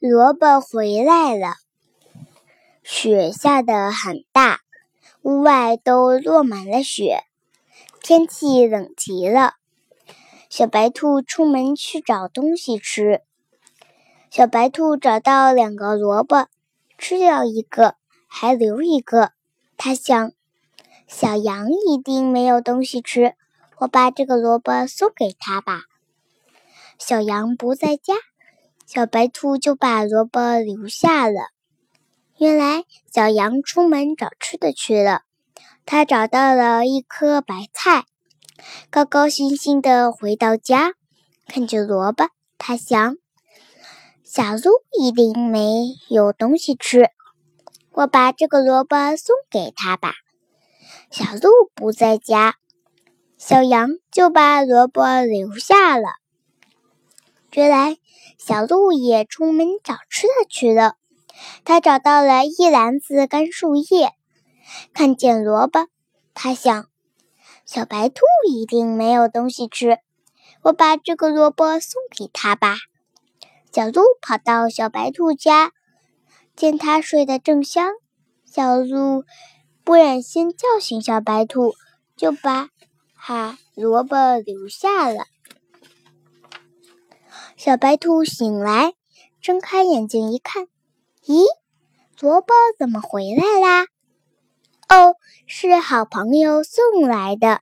萝卜回来了。雪下得很大，屋外都落满了雪，天气冷极了。小白兔出门去找东西吃。小白兔找到两个萝卜，吃掉一个，还留一个。它想，小羊一定没有东西吃，我把这个萝卜送给他吧。小羊不在家，小白兔就把萝卜留下了。原来小羊出门找吃的去了，它找到了一颗白菜，高高兴兴地回到家，看着萝卜，它想：小鹿一定没有东西吃，我把这个萝卜送给他吧。小鹿不在家，小羊就把萝卜留下了。原来，小鹿也出门找吃的去了。它找到了一篮子干树叶，看见萝卜，它想：小白兔一定没有东西吃，我把这个萝卜送给他吧。小鹿跑到小白兔家，见它睡得正香，小鹿不忍心叫醒小白兔，就把哈萝卜留下了。小白兔醒来，睁开眼睛一看，咦，萝卜怎么回来啦？哦，是好朋友送来的。